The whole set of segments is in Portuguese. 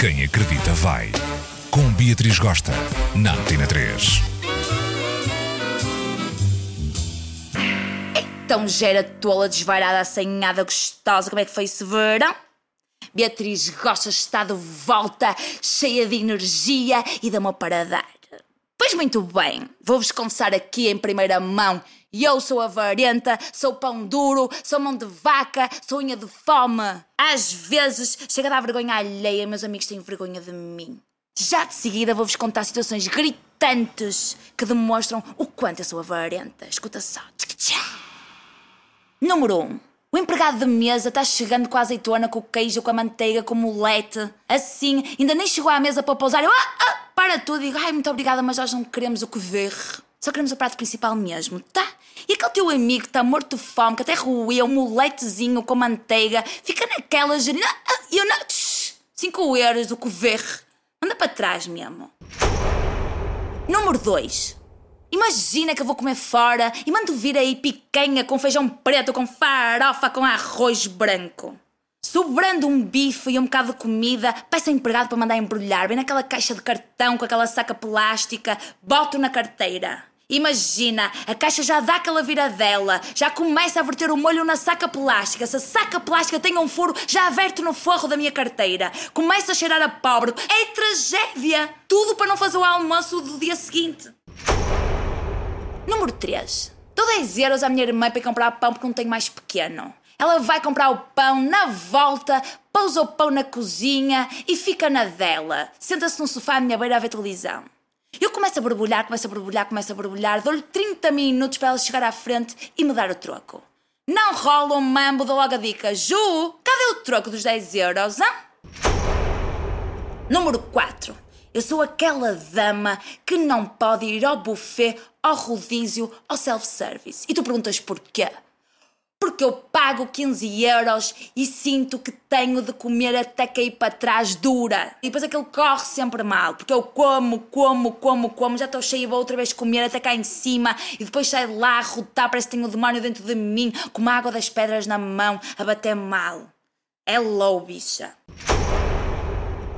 Quem acredita vai. Com Beatriz Gosta, na Antena 3. Então gera tola, desvairada, assanhada, gostosa, como é que foi esse verão? Beatriz Gosta está de volta, cheia de energia e de amor para dar. Pois muito bem, vou-vos confessar aqui em primeira mão. Eu sou avarenta, sou pão duro, sou mão de vaca, sou unha de fome. Às vezes chega a dar vergonha alheia, meus amigos têm vergonha de mim. Já de seguida vou-vos contar situações gritantes que demonstram o quanto eu sou avarenta. Escuta só. Número 1. Um. O empregado de mesa está chegando com a azeitona, com o queijo, com a manteiga, com o molete. Assim, ainda nem chegou à mesa para pousar. Eu, ah, ah, para tudo. Digo, ai, muito obrigada, mas nós não queremos o que ver. Só queremos o prato principal mesmo, tá? E aquele teu amigo que está morto de fome, que até ruiu um moletezinho com manteiga, fica naquela gerina. Ah, e eu não. 5 euros do que ver. Anda para trás mesmo. Número 2. Imagina que eu vou comer fora e mando vir aí picanha com feijão preto, com farofa, com arroz branco. Sobrando um bife e um bocado de comida, peço ao empregado para mandar embrulhar, bem naquela caixa de cartão com aquela saca plástica, boto na carteira. Imagina, a caixa já dá aquela viradela, já começa a verter o molho na saca plástica. Se a saca plástica tem um furo, já verto no forro da minha carteira. Começa a cheirar a pobre. É tragédia! Tudo para não fazer o almoço do dia seguinte. Número 3. Dou 10 euros à minha irmã para comprar pão porque não tenho mais pequeno. Ela vai comprar o pão na volta, pousa o pão na cozinha e fica na dela. Senta-se no sofá à minha beira a ver televisão. Eu começo a borbulhar, começo a borbulhar, começo a borbulhar, dou-lhe 30 minutos para ela chegar à frente e me dar o troco. Não rola um mambo, dou logo a dica. Ju, cadê o troco dos 10 euros, hein? Número 4. Eu sou aquela dama que não pode ir ao buffet, ao rodízio, ao self-service. E tu perguntas porquê? Porque eu pago 15 euros e sinto que tenho de comer até cair para trás dura. E depois aquilo corre sempre mal. Porque eu como, como, como, como, já estou cheia, vou outra vez comer até cá em cima. E depois saio lá a rotar, parece que tenho o demónio dentro de mim, com uma água das pedras na mão, a bater mal. É low, bicha.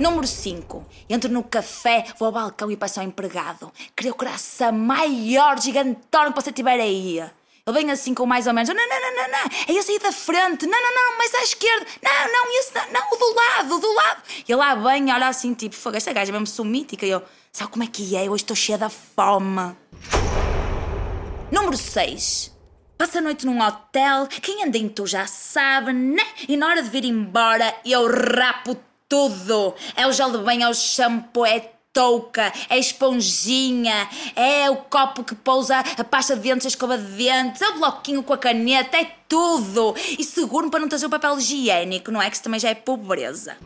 Número 5. Entro no café, vou ao balcão e passo ao empregado. Queria o coração maior, gigantão que você tiver aí. Ele vem assim com mais ou menos. Não, não, não, não, não. É esse aí da frente. Não, não, não, mais à esquerda. Não, não, esse não, não, do lado, do lado. E lá vem, olha assim, tipo, fogo, esta gaja é mesmo sumítica. E eu, sabe como é que é? Hoje estou cheia da fome. Número 6. Passa a noite num hotel, quem anda em tu já sabe, né? E na hora de vir embora, eu rapo tudo. É o gel de banho, é o shampoo, é touca, é esponjinha, é o copo que pousa a pasta de dentes, a escova de dentes, é o bloquinho com a caneta, é tudo. E seguro para não trazer o papel higiênico, não é? Que isso também já é pobreza.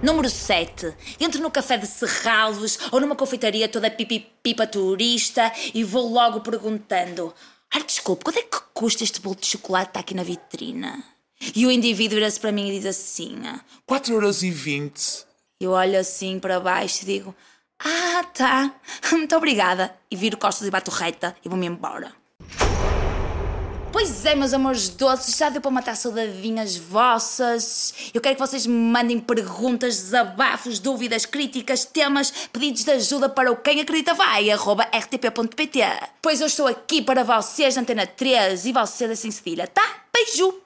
Número 7. Entro no café de Serralves ou numa confeitaria toda pipipipa turista e vou logo perguntando: Ah, desculpe, quanto é que custa este bolo de chocolate que está aqui na vitrina? E o indivíduo vira-se para mim e diz assim: 4,20€. Eu olho assim para baixo e digo: Ah, tá, muito obrigada. E viro costas e bato reta e vou-me embora. Pois é, meus amores doces, já deu para matar saudadinhas vossas. Eu quero que vocês me mandem perguntas, desabafos, dúvidas, críticas, temas, pedidos de ajuda para o Quem Acredita Vai, arroba rtp.pt. Pois eu estou aqui para vocês na Antena 3 e vocês assim cedilha, tá? Beijo!